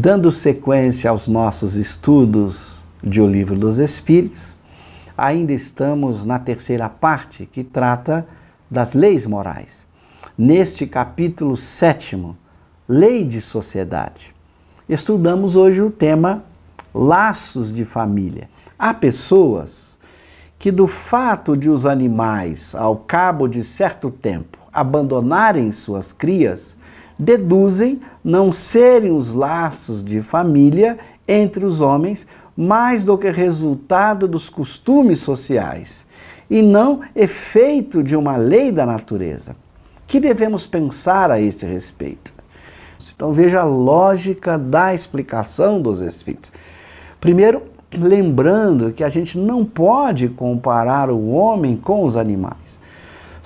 Dando sequência aos nossos estudos de O Livro dos Espíritos, ainda estamos na terceira parte que trata das leis morais. Neste capítulo sétimo, Lei de Sociedade, estudamos hoje o tema laços de família. Há pessoas que, do fato de os animais, ao cabo de certo tempo, abandonarem suas crias, deduzem não serem os laços de família entre os homens mais do que resultado dos costumes sociais e não efeito de uma lei da natureza. Que devemos pensar a esse respeito? Então veja a lógica da explicação dos espíritos. Primeiro, lembrando que a gente não pode comparar o homem com os animais.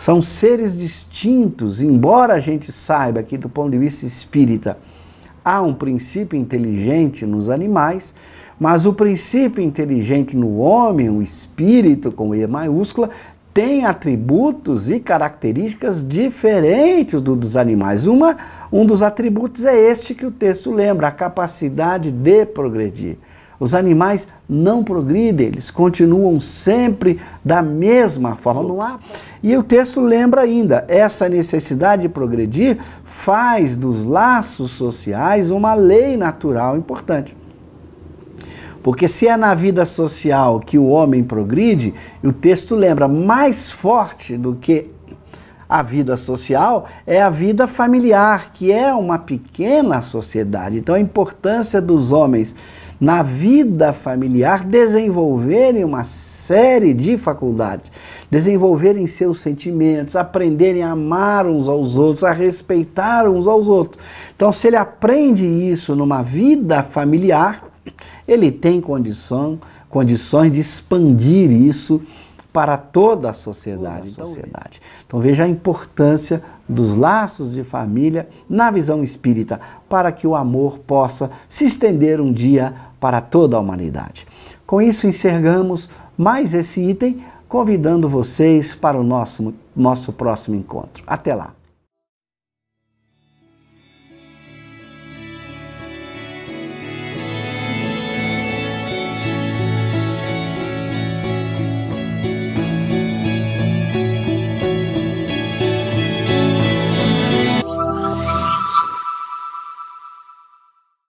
São seres distintos, embora a gente saiba que, do ponto de vista espírita, há um princípio inteligente nos animais, mas o princípio inteligente no homem, o espírito com E maiúscula, tem atributos e características diferentes do dos animais. Uma, um dos atributos é este que o texto lembra, a capacidade de progredir. Os animais não progridem, eles continuam sempre da mesma forma. Não há. E o texto lembra ainda: essa necessidade de progredir faz dos laços sociais uma lei natural importante. Porque se é na vida social que o homem progride, o texto lembra mais forte do que a vida social é a vida familiar, que é uma pequena sociedade. Então a importância dos homens na vida familiar, desenvolverem uma série de faculdades, desenvolverem seus sentimentos, aprenderem a amar uns aos outros, a respeitar uns aos outros. Então, se ele aprende isso numa vida familiar, ele tem condição, condições de expandir isso para toda a sociedade. Toda a sociedade. Então veja a importância dos laços de família na visão espírita, para que o amor possa se estender um dia para toda a humanidade. Com isso encerramos mais esse item, convidando vocês para o nosso, nosso próximo encontro. Até lá!